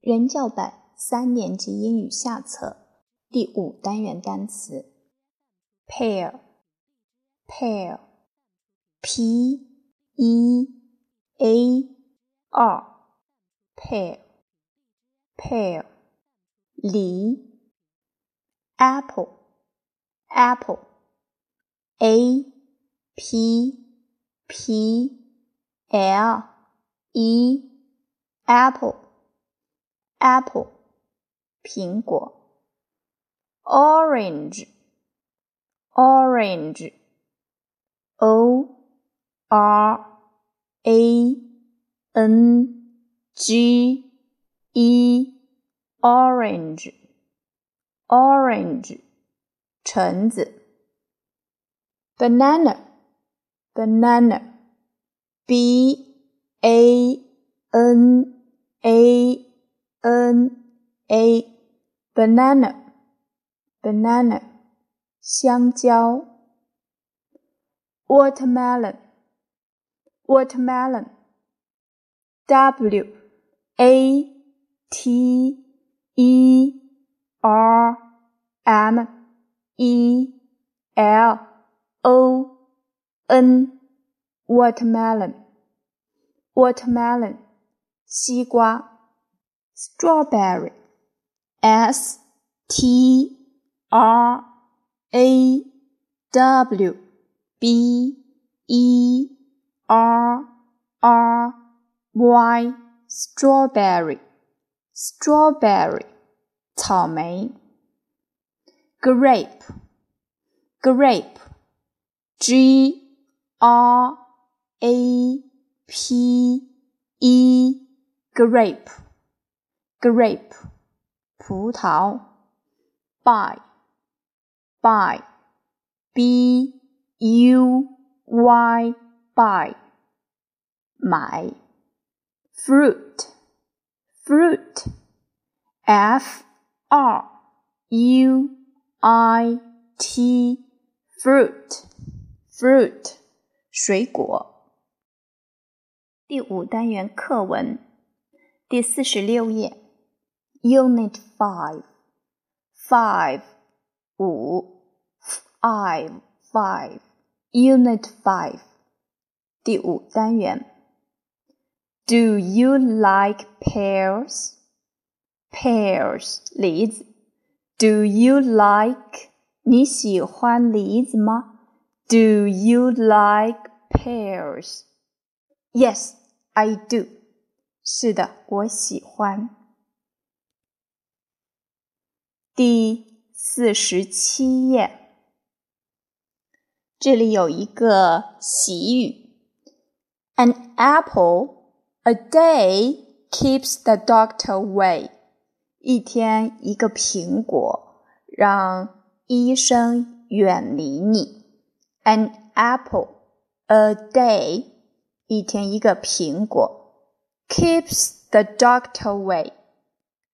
人教版三年级英语下册第五单元单词 pair，pair，p e a r，pair，pair，梨，apple，apple，a p p l e，apple apple。apple 苹果，orange orange o r a n g e orange orange 橙子，banana banana b a n a n a banana banana 香蕉 watermelon watermelon w a t e r m e l o n watermelon watermelon 西瓜 strawberry. S t r a w. B e r r y. Strawberry. Strawberry. 草莓。Grape. Grape. G r a p e. Grape grape 葡萄，buy buy b u y buy 买，fruit fruit f r u i t fruit fruit 水果。第五单元课文第四十六页。Unit five, five, 五 five, five. Unit five, 第五单元。Do you like pears? Pears, 梨子。Do you like? 你喜欢梨子吗？Do you like pears? Yes, I do. 是的，我喜欢。 第四十七页，这里有一个习语：An apple a day keeps the doctor away。一天一个苹果，让医生远离你。An apple a day，一天一个苹果，keeps the doctor away。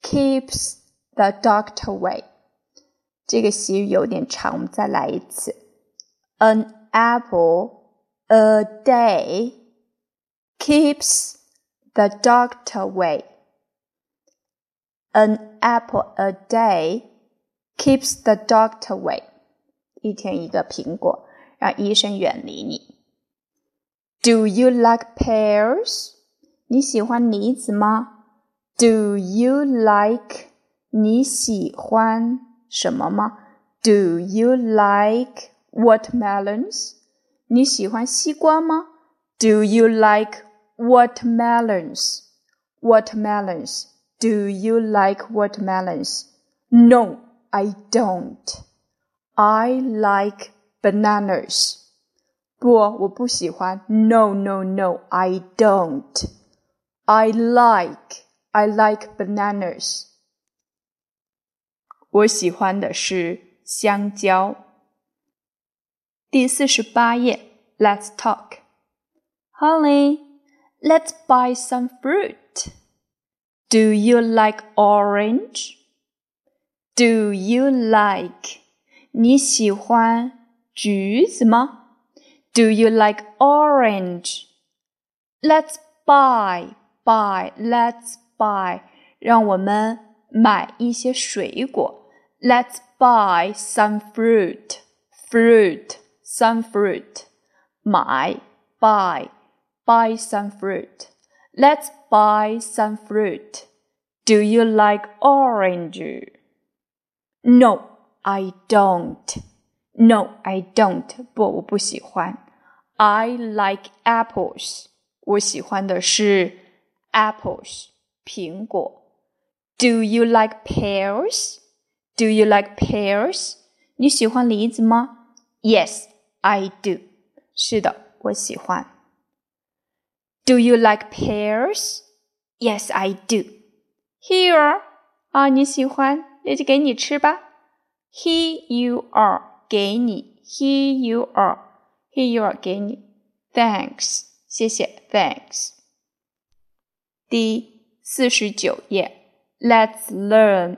keeps keeps The doctor way，这个习语有点长，我们再来一次。An apple a day keeps the doctor away. An apple a day keeps the doctor away. 一天一个苹果，让医生远离你。Do you like pears？你喜欢梨子吗？Do you like 你喜欢什么吗？Do you like watermelons？你喜欢西瓜吗？Do you like watermelons? Watermelons. Do you like watermelons? No, I don't. I like bananas. 不，我不喜欢。No, no, no, I don't. I like. I like bananas. 我喜欢的是香蕉。第四十八页，Let's talk. Holly, let's buy some fruit. Do you like orange? Do you like? 你喜欢橘子吗？Do you like orange? Let's buy, buy, let's buy. 让我们买一些水果。 Let's buy some fruit. Fruit, some fruit. 买 buy buy some fruit. Let's buy some fruit. Do you like orange? No, I don't. No, I don't. 不，我不喜欢。I like apples. 我喜欢的是 apples，苹果。Do you like pears? Do you like pears? 你喜欢梨子吗？Yes, I do. 是的，我喜欢。Do you like pears? Yes, I do. Here 啊，你喜欢，那就给你吃吧。Here you are，给你。Here you are, here you are，给你。Thanks，谢谢。Thanks。第四十九页，Let's learn，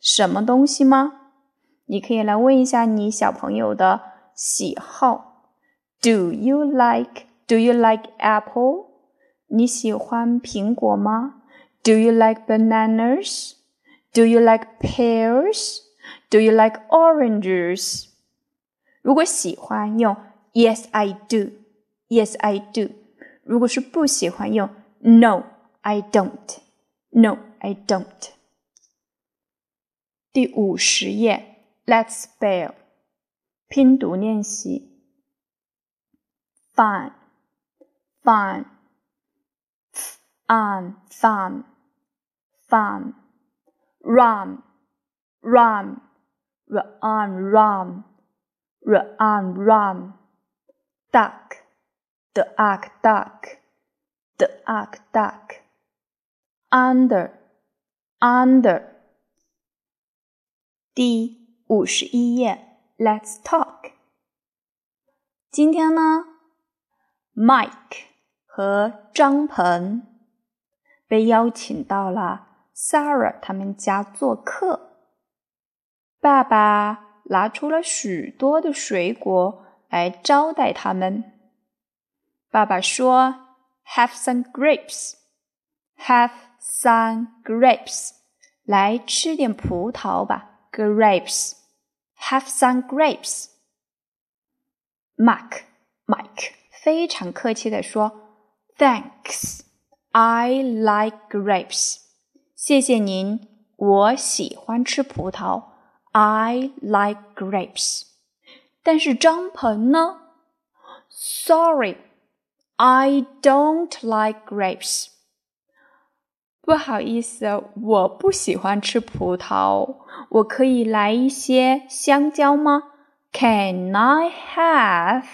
什么东西吗？你可以来问一下你小朋友的喜好。Do you like? Do you like apple? 你喜欢苹果吗？Do you like bananas? Do you like pears? Do you like oranges? 如果喜欢用 Yes, I do. Yes, I do. 如果是不喜欢用 No, I don't. No, I don't. 第五十页，Let's spell 拼读练习。Fun, fun, fun, fun, fun. Run, run, run, run, run, run. Duck, the ark, duck, the ark, duck. Under, under. 第五十一页，Let's talk。今天呢，Mike 和张鹏被邀请到了 Sarah 他们家做客。爸爸拿出了许多的水果来招待他们。爸爸说：“Have some grapes, have some grapes，来吃点葡萄吧。Grapes, have some grapes。” Mark, Mike 非常客气地说：“Thanks, I like grapes。”谢谢您，我喜欢吃葡萄。I like grapes。但是张鹏呢？Sorry, I don't like grapes。 不好意思，我不喜欢吃葡萄。我可以来一些香蕉吗？Can I have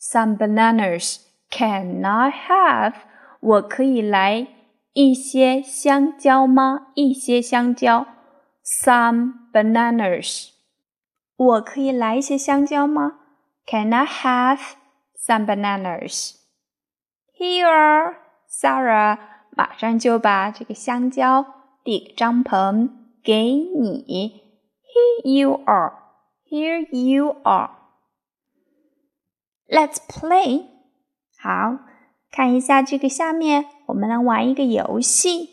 some bananas? Can I have？我可以来一些香蕉吗？一些香蕉。Some bananas。我可以来一些香蕉吗？Can I have some bananas? Here, Sarah 马上就把这个香蕉递给张鹏，给你。Here you are. Here you are. Let's play. 好，看一下这个下面，我们来玩一个游戏。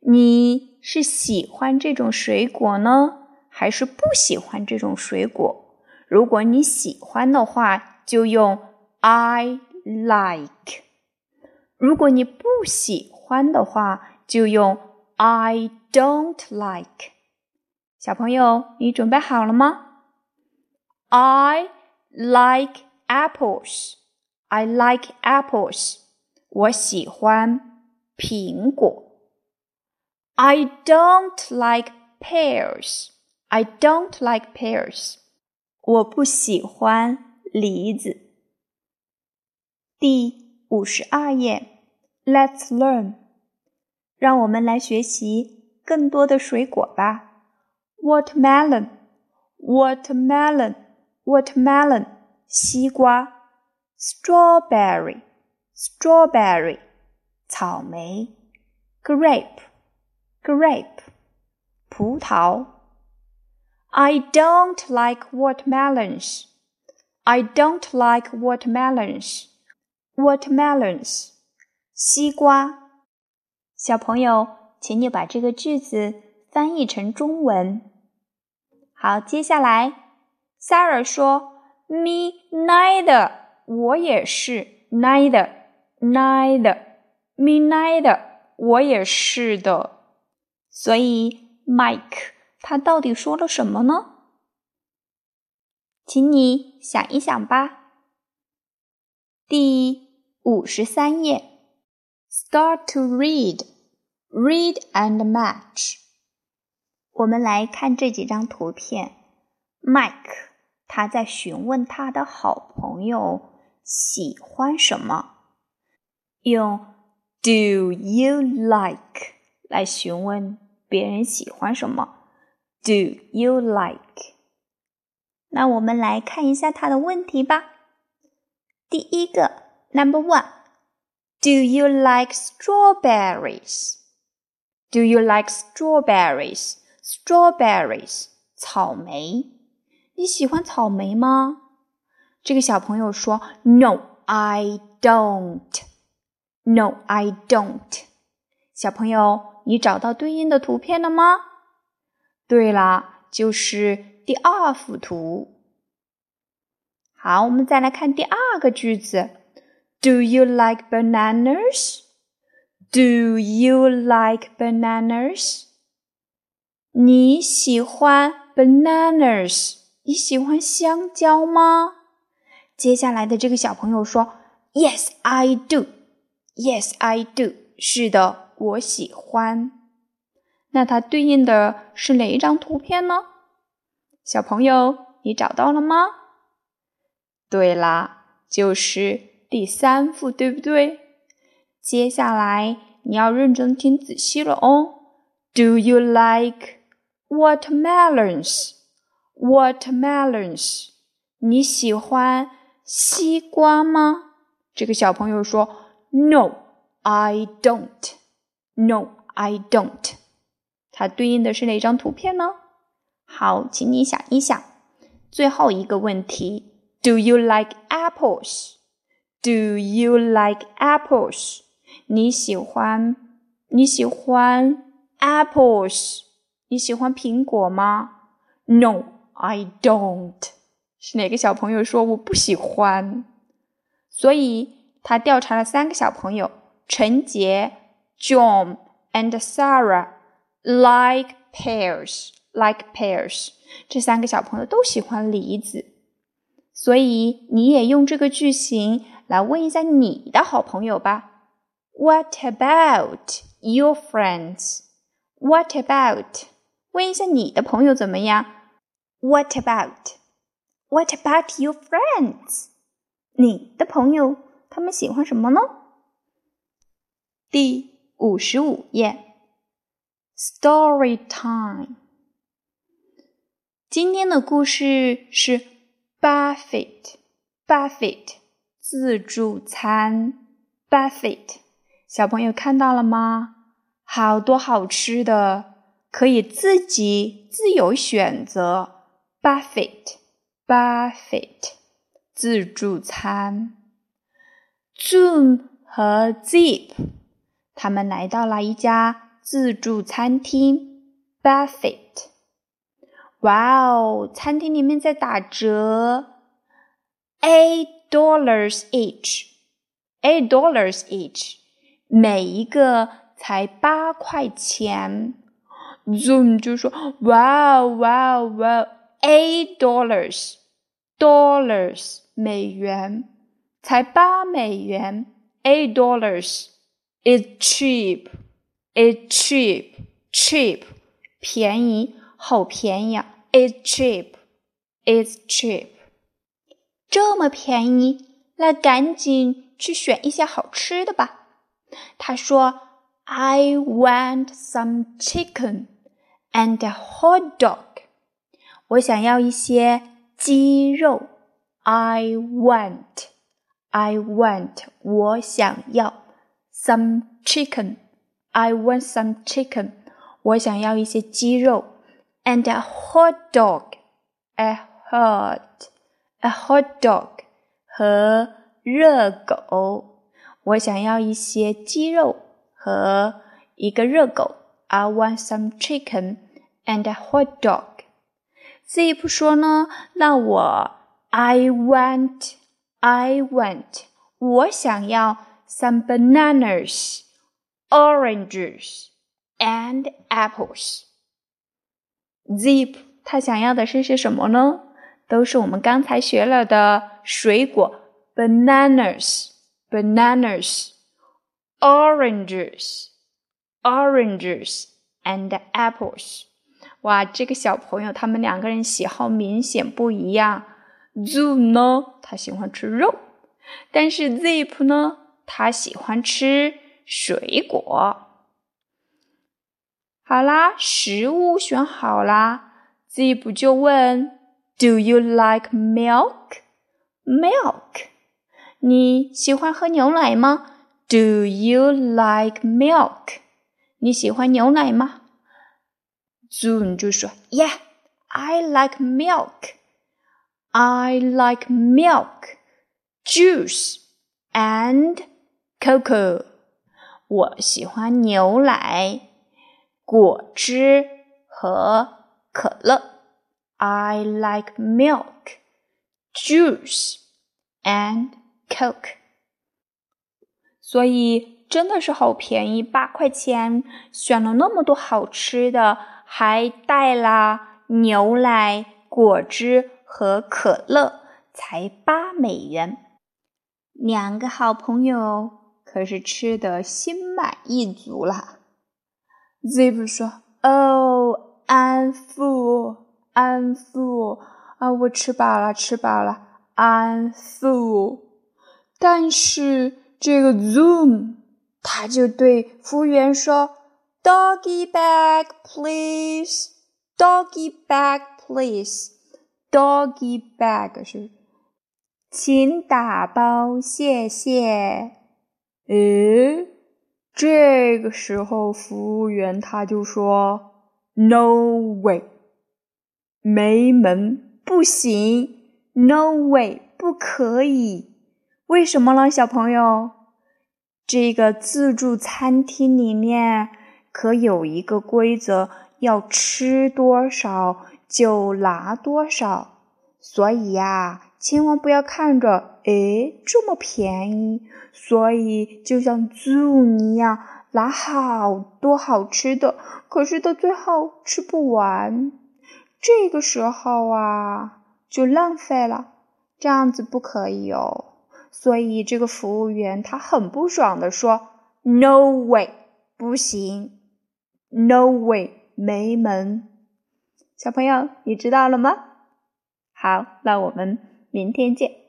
你是喜欢这种水果呢？还是不喜欢这种水果。如果你喜欢的话，就用 I like；如果你不喜欢的话，就用 I don't like。小朋友，你准备好了吗？I like apples. I like apples. 我喜欢苹果。I don't like pears. I don't like pears. 我不喜欢梨子。第 五十二页，Let's learn， 让我们来学习更多的水果吧。Watermelon, watermelon, watermelon，西瓜。Strawberry, strawberry，草莓。Grape, grape，葡萄。I don't like watermelons. I don't like watermelons. Watermelons，西瓜。小朋友，请你把这个句子翻译成中文。好，接下来，Sarah 说：“Me neither。”我也是。Neither，neither，me neither。我也是的。所以，Mike 他到底说了什么呢？请你想一想吧。第一五十三页，Start to read。Read and match。我们来看这几张图片。Mike 他在询问他的好朋友喜欢什么，用 Do you like 来询问别人喜欢什么。Do you like？那我们来看一下他的问题吧。第一个 ，Number one，Do you like strawberries？Do you like strawberries? Strawberries，草莓。你喜欢草莓吗？这个小朋友说：“No, I don't. No, I don't.” 小朋友，你找到对应的图片了吗？对了，就是第二幅图。好，我们再来看第二个句子 ：Do you like bananas? Do you like bananas？你喜欢 bananas？你喜欢香蕉吗？接下来的这个小朋友说：“Yes, I do. Yes, I do. 是的，我喜欢。”那它对应的是哪一张图片呢？小朋友，你找到了吗？对啦，就是第三幅，对不对？接下来你要认真听仔细了哦。Do you like watermelons? Watermelons，你喜欢西瓜吗？这个小朋友说：“No, I don't. No, I don't.” 它对应的是哪张图片呢？好，请你想一想。最后一个问题：Do you like apples? Do you like apples? 你喜欢你喜欢 apples？你喜欢苹果吗？No, I don't。是哪个小朋友说我不喜欢？所以他调查了三个小朋友：陈杰、John and Sarah like pears, like pears。这三个小朋友都喜欢梨子。所以你也用这个句型 来问一下你的好朋友吧。What about your friends? What about？问一下你的朋友怎么样？What about? What about your friends? 你的朋友他们喜欢什么呢？第五十五页，Story time。今天的故事是 Buffet Buffet 自助餐 Buffet。小朋友看到了吗？好多好吃的，可以自己自由选择。Buffet，Buffet，自助餐。Zoom 和 Zip，他们来到了一家自助餐厅。Buffet，哇哦，餐厅里面在打折 A dollars each，eight dollars each。每一个才八块钱，Zoom 就说：“哇哦哇哦哇，eight dollars，dollars 美元，才八美元，eight dollars，it's cheap，it's cheap，cheap 便宜，好便宜啊，it's cheap，it's cheap， 这么便宜，那赶紧去选一些好吃的吧。”他说 I want some chicken and a hot dog。我想要一些鸡肉。I want, I want，我想要 some chicken。I want some chicken，我想要一些鸡肉，and a hot dog，a hot，a hot dog 和热狗。我想要一些鸡肉和一个热狗。I want some chicken and a hot dog。Zip 说呢，那我 I want I want 我想要 some bananas, oranges and apples. Zip 他想要的是些什么呢？ 都是我们刚才学了的水果：bananas, bananas, oranges, oranges and apples。哇，这个小朋友他们两个人喜好明显不一样。Zoo 呢，他喜欢吃肉，但是 Zip 呢，他喜欢吃水果。好啦，食物选好啦，Zip 就问 Do you like milk? Milk. 你喜欢喝牛奶吗？Do you like milk? 你喜欢牛奶吗？Zoom 就说：Yeah, I like milk. I like milk, juice, and cocoa. 我喜欢牛奶、果汁和可乐。I like milk, juice, and coke. 所以真的是好便宜，八块钱选了那么多好吃的，还带了牛奶、果汁。和可乐才八美元，两个好朋友可是吃的心满意足了。Zip 说：“Oh, I'm full, ” I'm full 啊，我吃饱了，吃饱了，I'm full。”但是这个 Zoom 他就对服务员说：“Doggy bag, please, doggy bag, please。” Doggy bag 是，请打包，谢谢。诶，这个时候服务员他就说：“No way，没门，不行，No way，不可以。为什么呢，小朋友？这个自助餐厅里面可有一个规则，要吃多少。”就拿多少，所以呀，千万不要看着，诶，这么便宜，所以就像猪一样拿好多好吃的，可是到最后吃不完，这个时候啊，就浪费了，这样子不可以哦。所以这个服务员他很不爽的说：“No way，不行，No way，没门。”小朋友，你知道了吗？好，那我们明天见。